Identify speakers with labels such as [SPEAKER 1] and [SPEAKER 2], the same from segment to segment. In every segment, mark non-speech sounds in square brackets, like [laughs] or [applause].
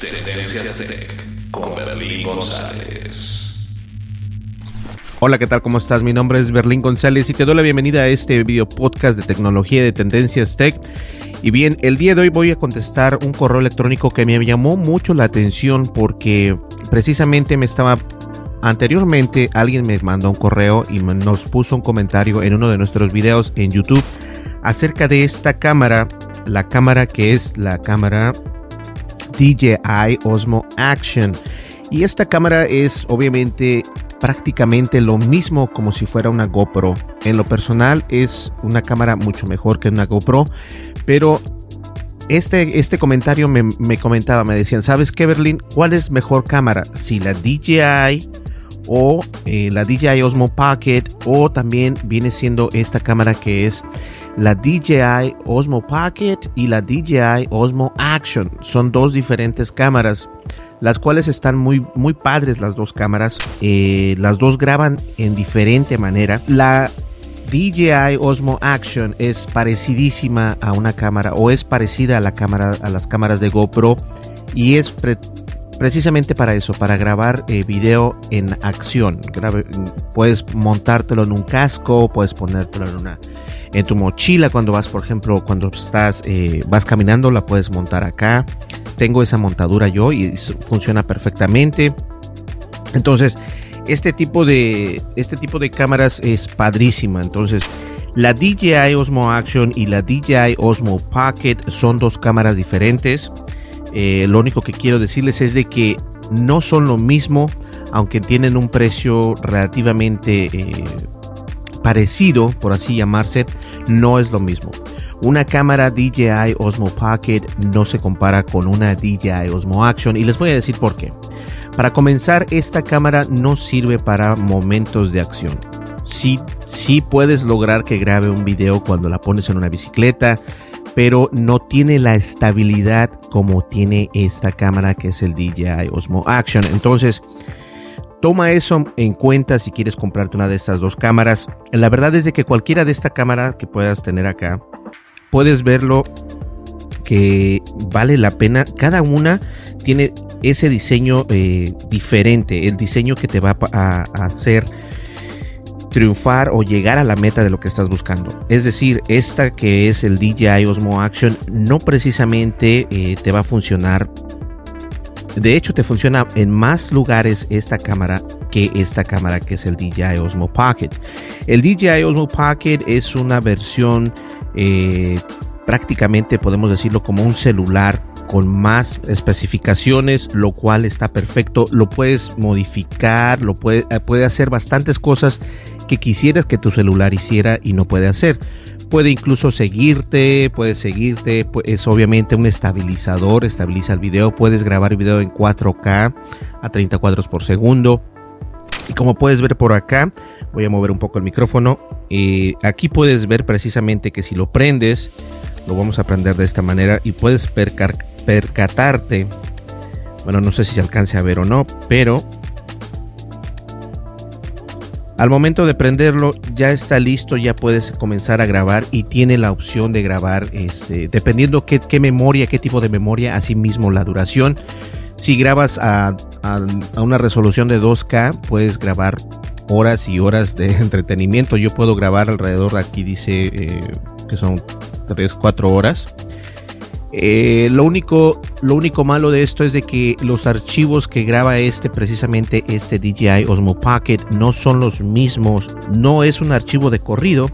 [SPEAKER 1] Tendencias Tech con Berlín González.
[SPEAKER 2] Hola, ¿qué tal? ¿Cómo estás? Mi nombre es Berlín González y te doy la bienvenida a este video podcast de tecnología de Tendencias Tech. Y bien, el día de hoy voy a contestar un correo electrónico que me llamó mucho la atención porque precisamente me estaba Anteriormente alguien me mandó un correo y nos puso un comentario en uno de nuestros videos en YouTube acerca de esta cámara, la cámara que es la cámara DJI Osmo Action. Y esta cámara es obviamente prácticamente lo mismo como si fuera una GoPro. En lo personal es una cámara mucho mejor que una GoPro, pero este, este comentario me, me comentaba, me decían, ¿sabes qué, Berlín? ¿Cuál es mejor cámara? Si la DJI o eh, la DJI Osmo Pocket o también viene siendo esta cámara que es la DJI Osmo Pocket y la DJI Osmo Action. Son dos diferentes cámaras, las cuales están muy, muy padres las dos cámaras. Eh, las dos graban en diferente manera. La DJI Osmo Action es parecidísima a una cámara o es parecida a la cámara a las cámaras de GoPro y es precisamente para eso, para grabar eh, video en acción. puedes montártelo en un casco, puedes ponértelo en una en tu mochila cuando vas, por ejemplo, cuando estás eh, vas caminando, la puedes montar acá. Tengo esa montadura yo y funciona perfectamente. Entonces, este tipo de este tipo de cámaras es padrísima. Entonces, la DJI Osmo Action y la DJI Osmo Pocket son dos cámaras diferentes. Eh, lo único que quiero decirles es de que no son lo mismo, aunque tienen un precio relativamente eh, parecido, por así llamarse, no es lo mismo. Una cámara DJI Osmo Pocket no se compara con una DJI Osmo Action y les voy a decir por qué. Para comenzar, esta cámara no sirve para momentos de acción. Sí, sí puedes lograr que grabe un video cuando la pones en una bicicleta, pero no tiene la estabilidad como tiene esta cámara que es el DJI Osmo Action. Entonces, toma eso en cuenta si quieres comprarte una de estas dos cámaras. La verdad es de que cualquiera de esta cámara que puedas tener acá, puedes verlo que vale la pena. Cada una tiene ese diseño eh, diferente, el diseño que te va a hacer triunfar o llegar a la meta de lo que estás buscando. Es decir, esta que es el DJI Osmo Action no precisamente eh, te va a funcionar. De hecho, te funciona en más lugares esta cámara que esta cámara que es el DJI Osmo Pocket. El DJI Osmo Pocket es una versión eh, prácticamente podemos decirlo como un celular con más especificaciones, lo cual está perfecto. Lo puedes modificar, lo puede, eh, puede hacer bastantes cosas que quisieras que tu celular hiciera y no puede hacer. Puede incluso seguirte, puede seguirte, es obviamente un estabilizador, estabiliza el video, puedes grabar el video en 4K a 30 cuadros por segundo. Y como puedes ver por acá, voy a mover un poco el micrófono. aquí puedes ver precisamente que si lo prendes, lo vamos a prender de esta manera y puedes percatarte. Bueno, no sé si se alcance a ver o no, pero Al momento de prenderlo ya está listo, ya puedes comenzar a grabar y tiene la opción de grabar este, dependiendo qué, qué memoria, qué tipo de memoria, así mismo la duración. Si grabas a, a, una resolución de 2K, puedes grabar horas y horas de [laughs] entretenimiento. Yo puedo grabar alrededor, aquí dice eh, que son 3, 4 horas. Eh, lo, único, lo único malo de esto es de que los archivos que graba este, precisamente este DJI Osmo Pocket, no son los mismos. No es un archivo de corrido,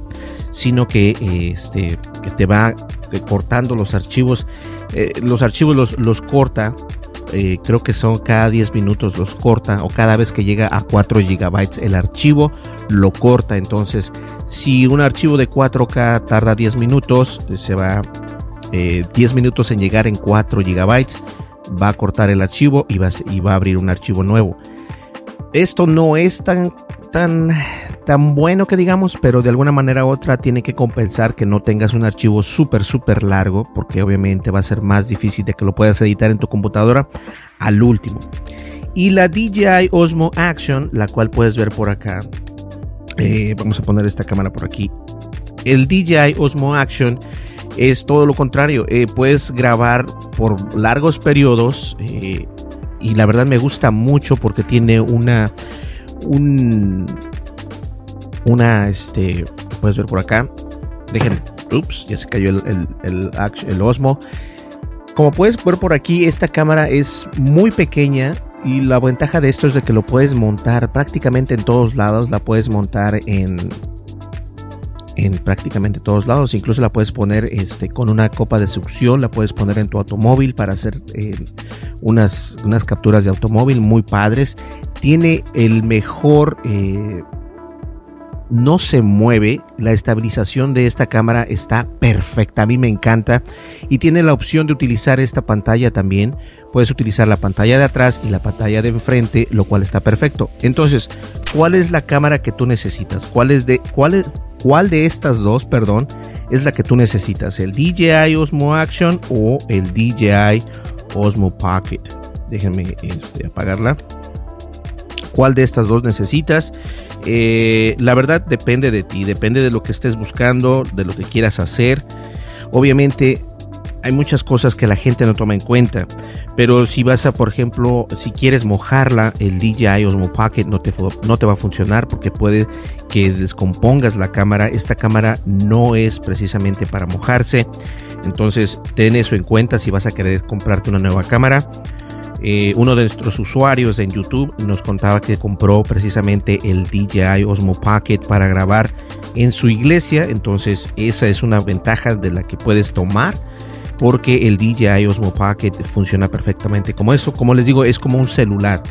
[SPEAKER 2] sino que, eh, este, te va cortando los archivos. Eh, los archivos los, los corta eh, creo que son cada 10 minutos los corta o cada vez que llega a 4 gigabytes el archivo lo corta entonces si un archivo de 4K tarda 10 minutos se va eh, 10 minutos en llegar en 4 gigabytes va a cortar el archivo y va, y va a abrir un archivo nuevo esto no es tan tan, tan bueno que digamos, pero de alguna manera u otra tiene que compensar que no tengas un archivo súper, súper largo, porque obviamente va a ser más difícil de que lo puedas editar en tu computadora al último. Y la DJI Osmo Action, la cual puedes ver por acá. Eh, vamos a poner esta cámara por aquí. El DJI Osmo Action es todo lo contrario. Eh, puedes grabar por largos periodos. Eh, y la verdad me gusta mucho porque tiene una un una este puedes ver por acá dejen ups ya se cayó el, el, el, el, osmo como puedes ver por aquí esta cámara es muy pequeña y la ventaja de esto es de que lo puedes montar prácticamente en todos lados la puedes montar en en prácticamente todos lados. Incluso la puedes poner este, con una copa de succión, la puedes poner en tu automóvil para hacer eh, unas, unas capturas de automóvil muy padres. Tiene el mejor... Eh, no se mueve, la estabilización de esta cámara está perfecta, a mí me encanta y tiene la opción de utilizar esta pantalla también puedes utilizar la pantalla de atrás y la pantalla de enfrente, lo cual está perfecto. Entonces, ¿cuál es la cámara que tú necesitas? ¿Cuál es de cuál es cuál de estas dos, perdón, es la que tú necesitas? ¿El DJI Osmo Action o el DJI Osmo Pocket? Déjenme este, apagarla. ¿Cuál de estas dos necesitas? Eh, la verdad depende de ti, depende de lo que estés buscando, de lo que quieras hacer. Obviamente hay muchas cosas que la gente no toma en cuenta. Pero si vas a, por ejemplo, si quieres mojarla, el DJI Osmo Pocket no te, no te va a funcionar porque puede que descompongas la cámara. Esta cámara no es precisamente para mojarse. Entonces, ten eso en cuenta si vas a querer comprarte una nueva cámara. Eh, uno de nuestros usuarios en YouTube nos contaba que compró precisamente el DJI Osmo Pocket para grabar en su iglesia. Entonces, esa es una ventaja de la que puedes tomar porque el DJI Osmo Pocket funciona perfectamente como eso. Como les digo, es como un celular.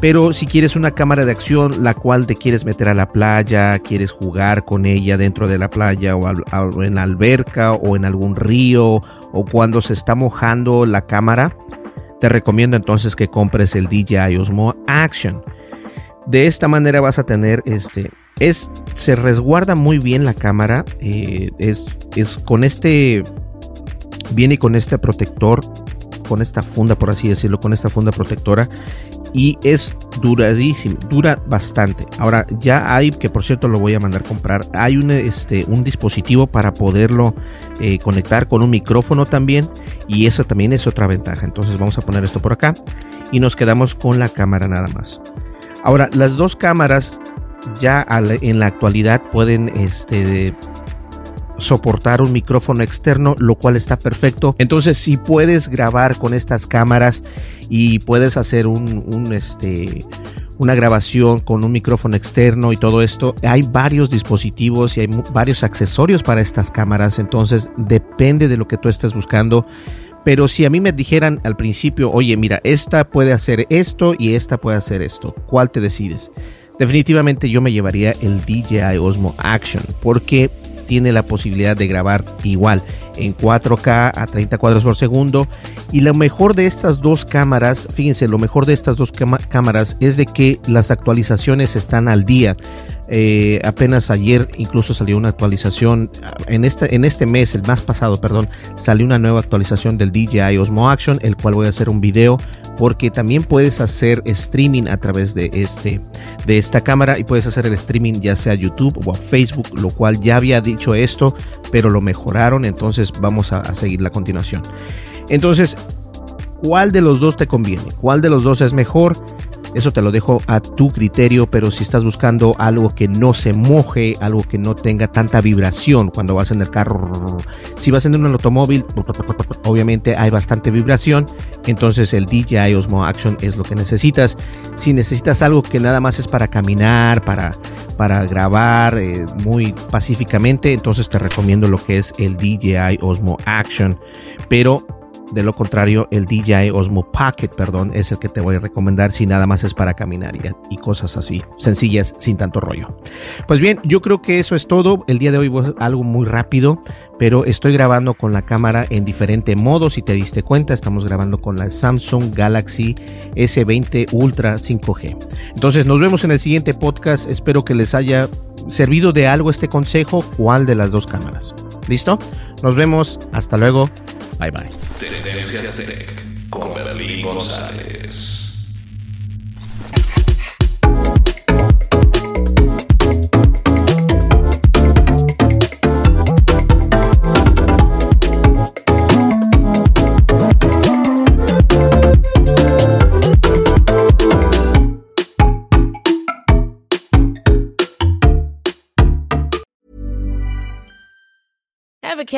[SPEAKER 2] Pero si quieres una cámara de acción, la cual te quieres meter a la playa, quieres jugar con ella dentro de la playa o, en la alberca o en algún río o cuando se está mojando la cámara, te recomiendo entonces que compres el DJI Osmo Action. De esta manera vas a tener este es se resguarda muy bien la cámara eh, es, es con este Viene con este protector, con esta funda, por así decirlo, con esta funda protectora. Y es duradísimo, dura bastante. Ahora ya hay, que por cierto lo voy a mandar comprar, hay un, este, un dispositivo para poderlo eh, conectar con un micrófono también. Y eso también es otra ventaja. Entonces vamos a poner esto por acá y nos quedamos con la cámara nada más. Ahora, las dos cámaras ya en la actualidad pueden este, soportar un micrófono externo, lo cual está perfecto. Entonces, si puedes grabar con estas cámaras y puedes hacer este una grabación con un micrófono externo y todo esto. Hay varios dispositivos y hay varios accesorios para estas cámaras, entonces depende de lo que tú estés buscando. Pero si a mí me dijeran al principio, oye, mira, esta puede hacer esto y esta puede hacer esto, ¿cuál te decides? Definitivamente yo me llevaría el DJI Osmo Action porque tiene la posibilidad de grabar igual en 4K a 30 cuadros por segundo. Y lo mejor de estas dos cámaras, fíjense, lo mejor de estas dos cámaras es de que las actualizaciones están al día. Eh, apenas ayer incluso salió una actualización en este, en este mes, el más pasado, perdón, salió una nueva actualización del DJI Osmo Action, el cual voy a hacer un video porque también puedes hacer streaming a través de, este, de esta cámara y puedes hacer el streaming ya sea a YouTube o a Facebook, lo cual ya había dicho esto, pero lo mejoraron, entonces vamos a, a seguir la continuación. Entonces, ¿cuál de los dos te conviene? ¿Cuál de los dos es mejor? Eso te lo dejo a tu criterio, pero si estás buscando algo que no se moje, algo que no tenga tanta vibración cuando vas en el carro, si vas en un automóvil, obviamente hay bastante vibración, entonces el DJI Osmo Action es lo que necesitas. Si necesitas algo que nada más es para caminar, para, para grabar eh, muy pacíficamente, entonces te recomiendo lo que es el DJI Osmo Action, pero de lo contrario, el DJI Osmo Pocket, perdón, es el que te voy a recomendar si nada más es para caminar y, cosas así, sencillas, sin tanto rollo. Pues bien, yo creo que eso es todo. El día de hoy algo muy rápido, pero estoy grabando con la cámara en diferente modo. Si te diste cuenta, estamos grabando con la Samsung Galaxy S20 Ultra 5G. Entonces, nos vemos en el siguiente podcast. Espero que les haya servido de algo este consejo, cuál de las dos cámaras. ¿Listo? Nos vemos. Hasta luego. Bye bye.
[SPEAKER 1] Tendencias Tech con Berlín González.